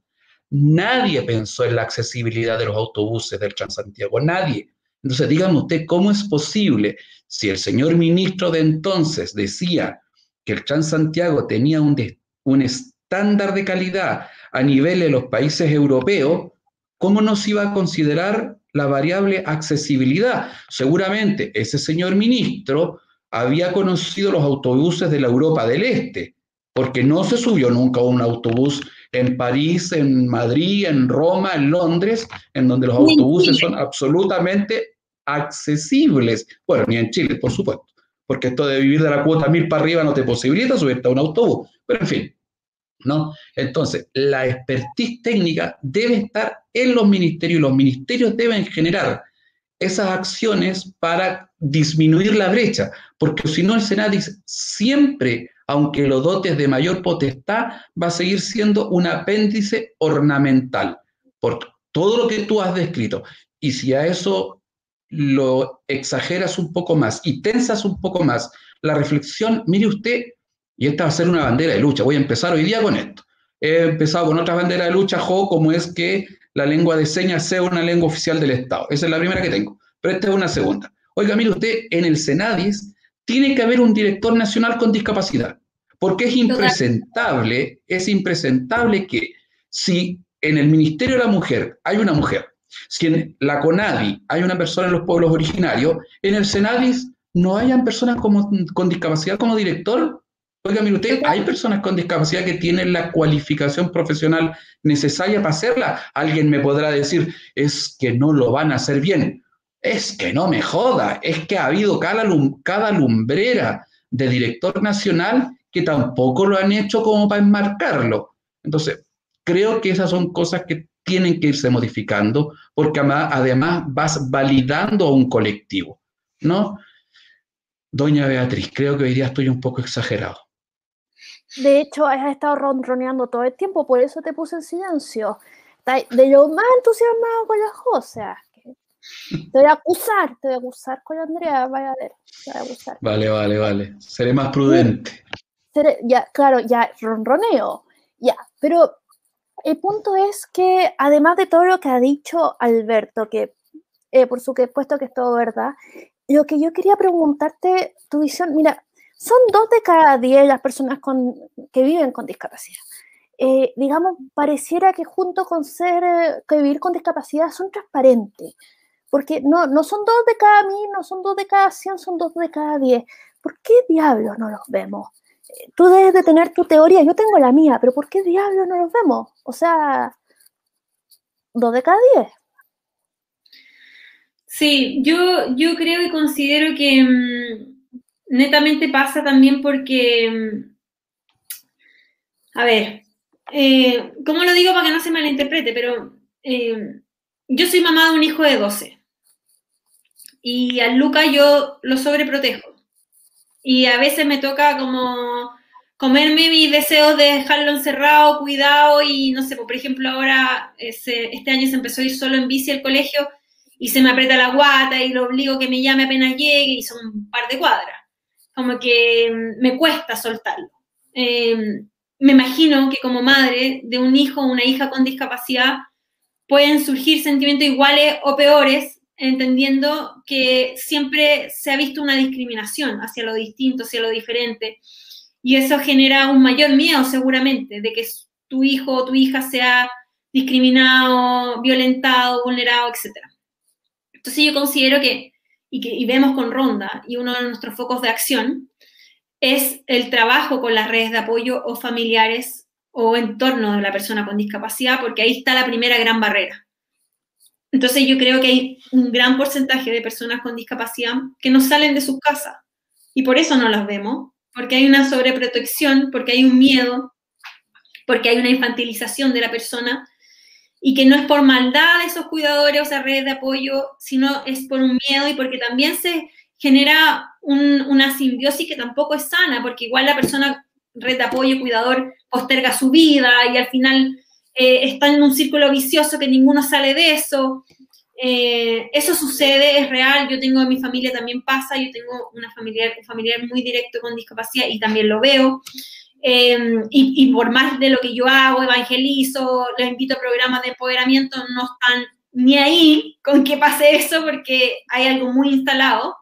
nadie pensó en la accesibilidad de los autobuses del Transantiago, nadie. Entonces, dígame usted, ¿cómo es posible si el señor ministro de entonces decía que el Transantiago tenía un, un, estándar de calidad a nivel de los países europeos, ¿cómo no se iba a considerar la variable accesibilidad? Seguramente ese señor ministro había conocido los autobuses de la Europa del Este, porque no se subió nunca a un autobús en París, en Madrid, en Roma, en Londres, en donde los autobuses son absolutamente accesibles. Bueno, ni en Chile, por supuesto, porque esto de vivir de la cuota mil para arriba no te posibilita subirte a un autobús. Pero en fin, ¿no? Entonces, la expertise técnica debe estar en los ministerios y los ministerios deben generar esas acciones para disminuir la brecha, porque si no el Senadis siempre, aunque lo dotes de mayor potestad, va a seguir siendo un apéndice ornamental, por todo lo que tú has descrito. Y si a eso lo exageras un poco más y tensas un poco más la reflexión, mire usted, y esta va a ser una bandera de lucha, voy a empezar hoy día con esto. He empezado con otra bandera de lucha, Jo, como es que la lengua de señas sea una lengua oficial del Estado. Esa es la primera que tengo, pero esta es una segunda. Oiga, mire usted, en el Senadis tiene que haber un director nacional con discapacidad, porque es impresentable, es impresentable que si en el Ministerio de la Mujer hay una mujer, si en la CONADI hay una persona en los pueblos originarios, en el Senadis no hayan personas con discapacidad como director. Oiga, mire usted, hay personas con discapacidad que tienen la cualificación profesional necesaria para hacerla. Alguien me podrá decir, es que no lo van a hacer bien. Es que no me joda, es que ha habido cada, cada lumbrera de director nacional que tampoco lo han hecho como para enmarcarlo. Entonces, creo que esas son cosas que tienen que irse modificando porque además vas validando a un colectivo, ¿no? Doña Beatriz, creo que hoy día estoy un poco exagerado. De hecho, has estado ronroneando todo el tiempo, por eso te puse en silencio. De lo más entusiasmado con las cosas. Te voy a acusar, te voy a acusar con Andrea, vaya a ver. Te voy a acusar. Vale, vale, vale. Seré más prudente. ya, claro, ya ronroneo. Ya, pero el punto es que además de todo lo que ha dicho Alberto, que eh, por supuesto que es todo verdad, lo que yo quería preguntarte, tu visión, mira, son dos de cada diez las personas que viven con discapacidad. Eh, digamos, pareciera que junto con ser, que vivir con discapacidad son transparentes, porque no, no son dos de cada mil, no son dos de cada cien, son dos de cada diez. ¿Por qué diablos no los vemos? Eh, tú debes de tener tu teoría, yo tengo la mía, pero ¿por qué diablos no los vemos? O sea, dos de cada diez. Sí, yo, yo creo y considero que mm, netamente pasa también porque, mm, a ver, eh, ¿cómo lo digo para que no se malinterprete? Pero eh, yo soy mamá de un hijo de 12 y a Luca yo lo sobreprotejo. Y a veces me toca como comerme mis deseos de dejarlo encerrado, cuidado y no sé, por ejemplo ahora este año se empezó a ir solo en bici al colegio y se me aprieta la guata y lo obligo que me llame apenas llegue y son un par de cuadras. Como que mm, me cuesta soltarlo. Em, me imagino que como madre de un hijo o una hija con discapacidad pueden surgir sentimientos iguales o peores, entendiendo que siempre se ha visto una discriminación hacia lo distinto, hacia lo diferente. Y eso genera un mayor miedo seguramente de que tu hijo o tu hija sea discriminado, violentado, vulnerado, etcétera. Entonces yo considero que y, que, vemos con Ronda, y uno de nuestros focos de acción, es el trabajo con las redes de apoyo o familiares o en torno de la persona con discapacidad, porque ahí está la primera gran barrera. Entonces yo creo que hay un gran porcentaje de personas con discapacidad que no salen de sus casas y por eso no las vemos, porque hay una sobreprotección, porque hay un miedo, porque hay una infantilización de la persona y que no es por maldad de esos cuidadores o esas redes de apoyo, sino es por un miedo y porque también se genera una simbiosis que tampoco es sana, porque igual la persona, red de apoyo, cuidador, posterga su vida y al final eh, está en un círculo vicioso que ninguno sale de eso. Eh, eso sucede, es real, yo tengo en mi familia también pasa, yo tengo una familiar, un familiar muy directo con discapacidad y también lo veo. Em, y, por más de lo que yo hago, evangelizo, les invito a programas de empoderamiento, no están ni ahí con que pase eso porque hay algo muy instalado,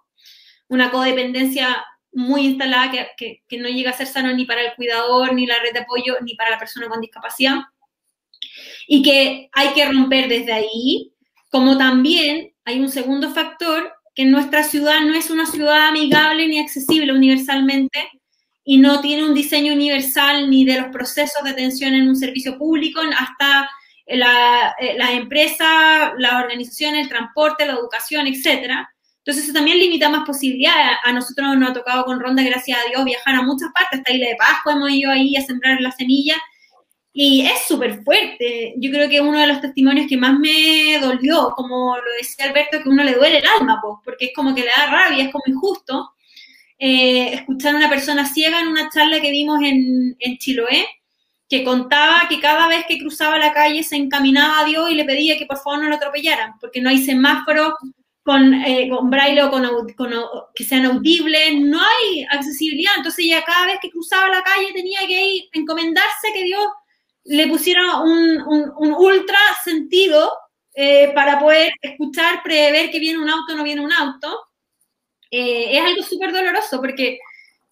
una codependencia muy instalada que, que, no llega a ser sano ni para el cuidador, ni la red de apoyo, ni para la persona con discapacidad. Y que hay que romper desde ahí, como también hay un segundo factor, que nuestra ciudad no es una ciudad amigable ni accesible universalmente, y no tiene un diseño universal ni de los procesos de atención en un servicio público hasta eh, la empresa, la organización, el transporte, la educación, etcétera. Entonces eso también limita más posibilidades. A nosotros nos ha tocado con Ronda, gracias a Dios, viajar a muchas partes. Hasta Isla de Pascua hemos ido ahí a sembrar la semilla. Y es súper fuerte. Yo creo que uno de los testimonios que más me dolió, como lo decía Alberto, que uno le duele el alma, pues, porque es como que le da rabia, es como injusto. Eh, escuchar a una persona ciega en una charla que vimos en, en Chiloé, que contaba que cada vez que cruzaba la calle se encaminaba a Dios y le pedía que por favor no lo atropellaran, porque no hay semáforo con, eh, con braille o con, que sean audibles, no hay accesibilidad. Entonces ya cada vez que cruzaba la calle tenía que ir, encomendarse que Dios le pusiera un, un, ultra sentido eh, para poder escuchar, prever que viene un auto o no viene un auto. Eh, es algo súper doloroso porque,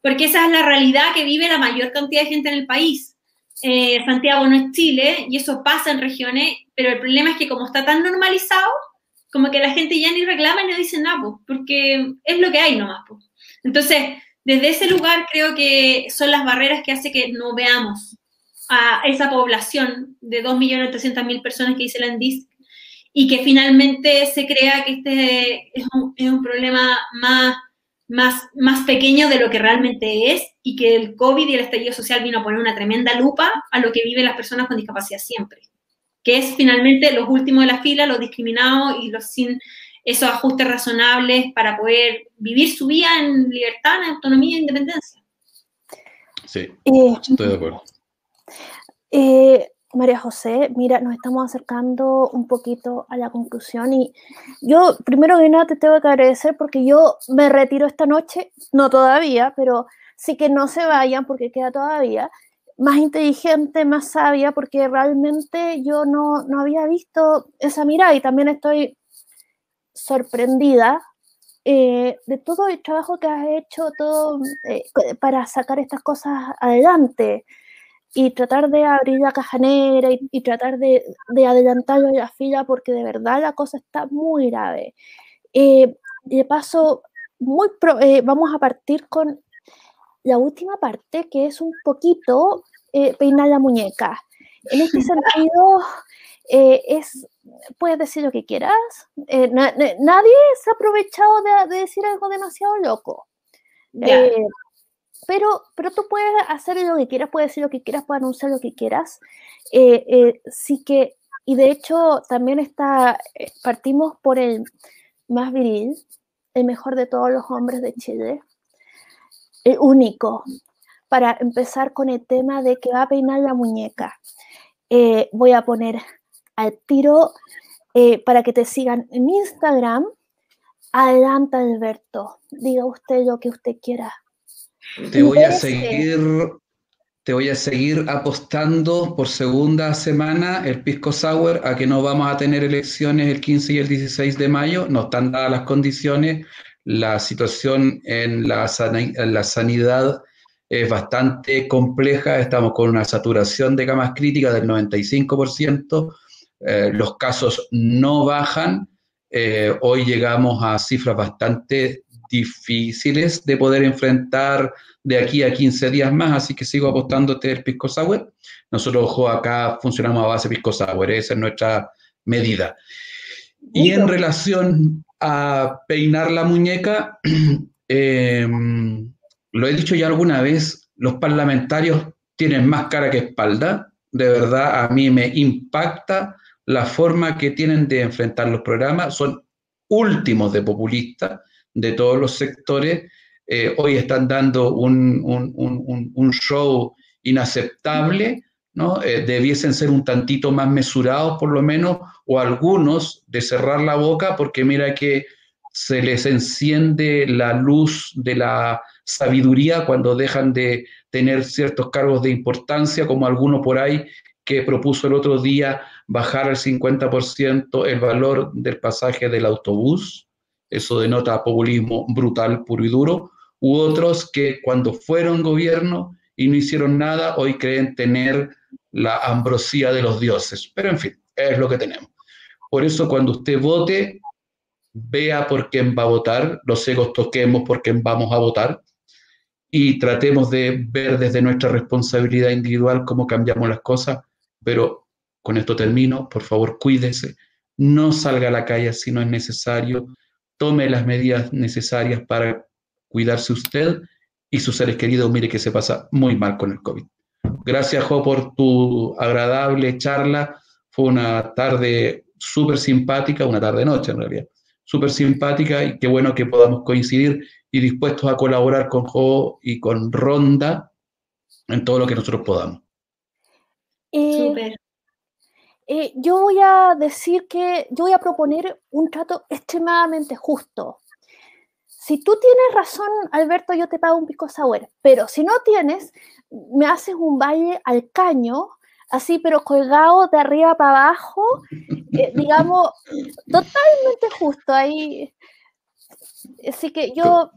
porque esa es la realidad que vive la mayor cantidad de gente en el país. Santiago no es Chile y eso pasa en regiones, pero el problema es que como está tan normalizado, como que la gente ya ni reclama ni dice nada, pues, porque es lo que hay nomás. Pues. Entonces, desde ese lugar creo que son las barreras que hace que no veamos a esa población de 2.300.000 personas que dice la ANDIS y que finalmente se crea que este es un, es un problema más, más, más pequeño de lo que realmente es y que el COVID y el estallido social vino a poner una tremenda lupa a lo que viven las personas con discapacidad siempre que es finalmente los últimos de la fila, los discriminados y los sin esos ajustes razonables para poder vivir su vida en libertad, en autonomía e independencia. Sí, eh, estoy de acuerdo. Eh, María José, mira, nos estamos acercando un poquito a la conclusión y yo primero que nada te tengo que agradecer porque yo me retiro esta noche, no todavía, pero sí que no se vayan porque queda todavía más inteligente, más sabia, porque realmente yo no, no había visto esa mirada y también estoy sorprendida eh, de todo el trabajo que has hecho todo eh, para sacar estas cosas adelante y tratar de abrir la caja negra y, tratar de, de, adelantarlo en la fila porque de verdad la cosa está muy grave. Eh, de paso, muy vamos a partir con la última parte, que es un poquito eh, peinar la muñeca. En este sentido, eh, es, puedes decir lo que quieras. Eh, nadie se ha aprovechado de, decir algo demasiado loco. Pero, pero tú puedes hacer lo que quieras, puedes decir lo que quieras, puedes anunciar lo que quieras. sí que, y de hecho, también está, partimos por el más viril, el mejor de todos los hombres de Chile, el único, para empezar con el tema de que va a peinar la muñeca. Eh, voy a poner al tiro eh, para que te sigan en Instagram. Adelante, Alberto. Diga usted lo que usted quiera. Te voy a seguir, te voy a seguir apostando por segunda semana el Pisco Sour a que no vamos a tener elecciones el 15 y el 16 de mayo. No están dadas las condiciones. La situación en la, sanidad es bastante compleja, estamos con una saturación de camas críticas del 95%, eh, los casos no bajan, eh, hoy llegamos a cifras bastante difíciles de poder enfrentar de aquí a 15 días más, así que sigo apostándote el Pisco Sour. Nosotros, ojo, acá funcionamos a base de Pisco Sour, esa es nuestra medida. Y en relación a peinar la muñeca, em, lo he dicho ya alguna vez, los parlamentarios tienen más cara que espalda. De verdad, a mí me impacta la forma que tienen de enfrentar los programas. Son últimos de populistas de todos los sectores. Eh, hoy están dando un, un show inaceptable ¿no? Eh, debiesen ser un tantito más mesurados por lo menos, o algunos de cerrar la boca porque mira que se les enciende la luz de la sabiduría cuando dejan de tener ciertos cargos de importancia, como alguno por ahí que propuso el otro día bajar al 50% el valor del pasaje del autobús. Eso denota populismo brutal, puro y duro. U otros que cuando fueron gobierno y no hicieron nada, hoy creen tener la ambrosía de los dioses. Pero en fin, es lo que tenemos. Por eso cuando usted vote, vea por quién va a votar, los egos toquemos por quién vamos a votar y tratemos de ver desde nuestra responsabilidad individual cómo cambiamos las cosas, pero con esto termino, por favor cuídese, no salga a la calle si no es necesario, tome las medidas necesarias para cuidarse usted y sus seres queridos, mire que se pasa muy mal con el COVID. gracias Jo por tu agradable charla. Fue una tarde súper simpática, una tarde-noche en realidad, súper simpática y qué bueno que podamos coincidir y dispuestos a colaborar con Jo y con Ronda en todo lo que nosotros podamos. Eh, eh, yo voy a decir que yo voy a proponer un trato extremadamente justo. Si tú tienes razón, Alberto, yo te pago un pico sour, pero si no tienes, me haces un baile al caño, así, pero colgado de arriba para abajo, eh, digamos, totalmente justo ahí. Así que yo,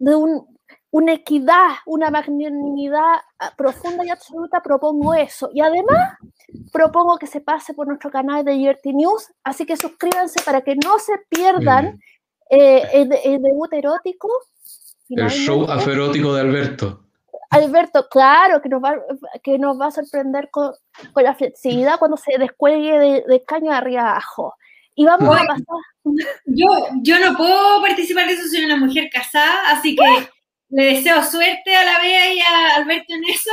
de un, una equidad, una magnanimidad ah, profunda y absoluta, propongo eso. Y además, propongo que se pase por nuestro canal de Liberty News, así que suscríbanse para que no se pierdan eh, el, debut erótico. El show aferótico de Alberto. Alberto, claro, que nos va, que nos va a sorprender con, la flexibilidad cuando se descuelgue de, de caño de arriba abajo. Y vamos a pasar. Yo, yo no puedo participar de eso, soy una mujer casada, así que le deseo suerte a la Bea y a Alberto en eso,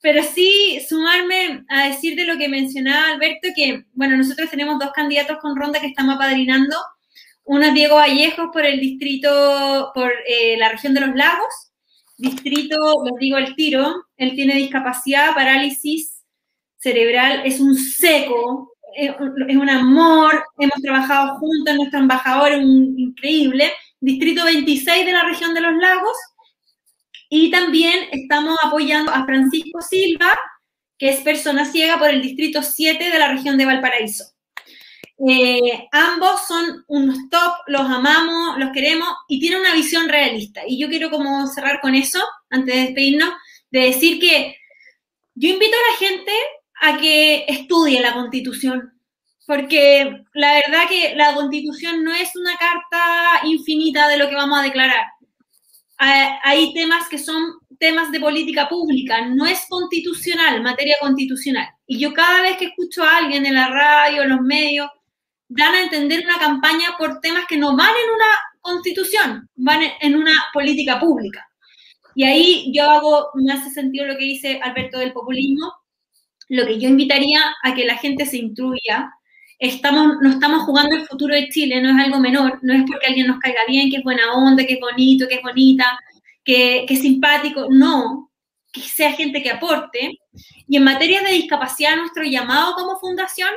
pero sí sumarme a decir de lo que mencionaba Alberto, que, bueno, nosotros tenemos dos candidatos con ronda que estamos apadrinando. Uno Diego Vallejos por el distrito, por eh, la región de los lagos. Distrito, les digo el tiro, él tiene discapacidad, parálisis cerebral, es un seco, es, un amor, hemos trabajado juntos, nuestro embajador es un, increíble. Distrito 26 de la región de los lagos, y también estamos apoyando a Francisco Silva, que es persona ciega por el distrito 7 de la región de Valparaíso. Eh, ambos son unos top, los amamos, los queremos y tienen una visión realista. Y yo quiero como cerrar con eso, antes de despedirnos, de decir que yo invito a la gente a que estudie la constitución, porque la verdad que la constitución no es una carta infinita de lo que vamos a declarar hay temas que son temas de política pública, no es constitucional, materia constitucional. Y yo cada vez que escucho a alguien en la radio, en los medios, dan a entender una campaña por temas que no van en una constitución, van en una política pública. Y ahí yo hago, me hace sentido lo que dice Alberto del populismo, lo que yo invitaría a que la gente se instruya, estamos, no estamos jugando el futuro de Chile, no es algo menor, no es porque alguien nos caiga bien, que es buena onda, que es bonito, que es bonita, que, que es simpático, no, que sea gente que aporte. Y en materia de discapacidad, nuestro llamado como fundación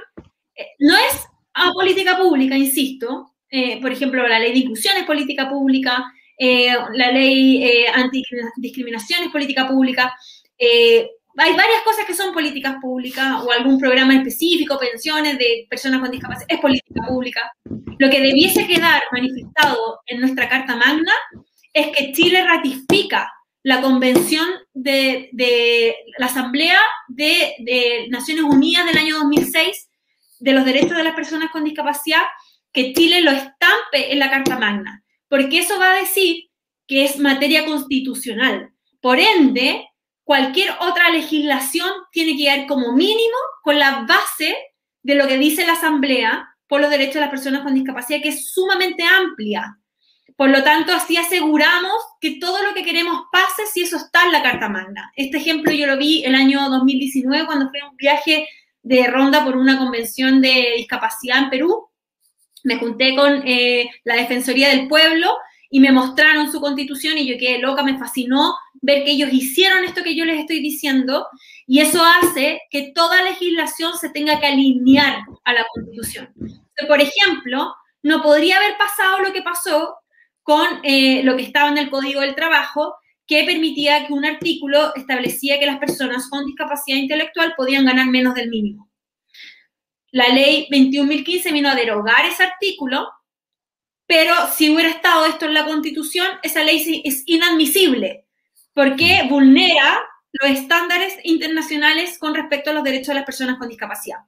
eh, no es a política pública, insisto, eh, por ejemplo, la ley de inclusión es política pública, eh, la ley antidiscriminación es política pública, hay varias cosas que son políticas públicas o algún programa específico, pensiones de personas con discapacidad, es política pública. Lo que debiese quedar manifestado en nuestra Carta Magna es que Chile ratifica la Convención de, la Asamblea de, de, Naciones Unidas del año 2006 de los derechos de las personas con discapacidad, que Chile lo estampe en la Carta Magna, porque eso va a decir que es materia constitucional. Por ende, cualquier otra legislación tiene que ir como mínimo con la base de lo que dice la Asamblea por los derechos de las personas con discapacidad, que es sumamente amplia. Por lo tanto, así aseguramos que todo lo que queremos pase si eso está en la Carta Magna. Este ejemplo yo lo vi el año 2019 cuando fui a un viaje de ronda por una convención de discapacidad en Perú. Me junté con eh, la Defensoría del Pueblo y me mostraron su constitución y yo quedé loca, me fascinó ver que ellos hicieron esto que yo les estoy diciendo y eso hace que toda legislación se tenga que alinear a la constitución. Por ejemplo, no podría haber pasado lo que pasó con eh, lo que estaba en el Código del Trabajo, que permitía que un artículo establecía que las personas con discapacidad intelectual podían ganar menos del mínimo. La ley 21.015 vino a derogar ese artículo pero si hubiera estado esto en la Constitución, esa ley es inadmisible, porque vulnera los estándares internacionales con respecto a los derechos de las personas con discapacidad.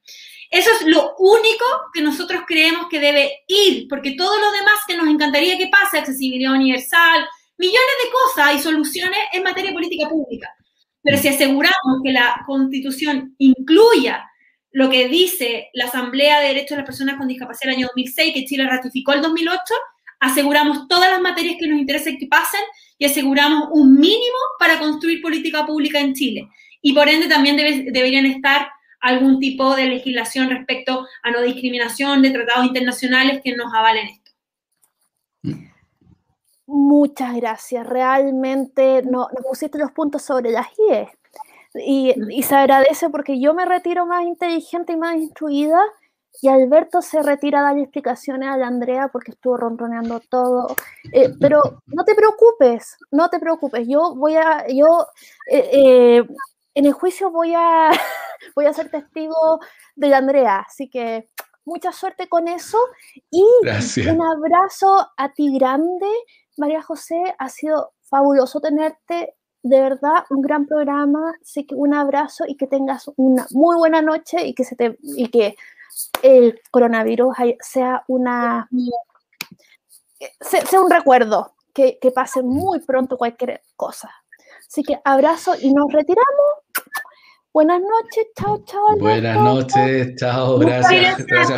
Eso es lo único que nosotros creemos que debe ir, porque todo lo demás que nos encantaría que pase, accesibilidad universal, millones de cosas y soluciones en materia de política pública. Pero si aseguramos que la constitución incluya lo que dice la Asamblea de Derechos de las Personas con Discapacidad del año 2006, que Chile ratificó el 2008, aseguramos todas las materias que nos interesen que pasen y aseguramos un mínimo para construir política pública en Chile. y por ende también deberían estar algún tipo de legislación respecto a no discriminación, de tratados internacionales que nos avalen esto. Muchas gracias. Realmente no, nos pusiste los puntos sobre las IE. Y, y, se agradece porque yo me retiro más inteligente y más instruida y Alberto se retira a dar explicaciones a la Andrea porque estuvo ronroneando todo. Eh, pero no te preocupes, no te preocupes. Yo voy a, yo eh, eh, en el juicio voy a, voy a ser testigo de la Andrea. Así que mucha suerte con eso y un abrazo a ti grande, María José. Ha sido fabuloso tenerte. De verdad, un gran programa. Así que un abrazo y que tengas una muy buena noche y que se te y que el coronavirus sea una sea un recuerdo, que, que pase muy pronto cualquier cosa. Así que abrazo y nos retiramos. Buenas noches, chao, chao. Buenas noches, chao, gracias. Gracias,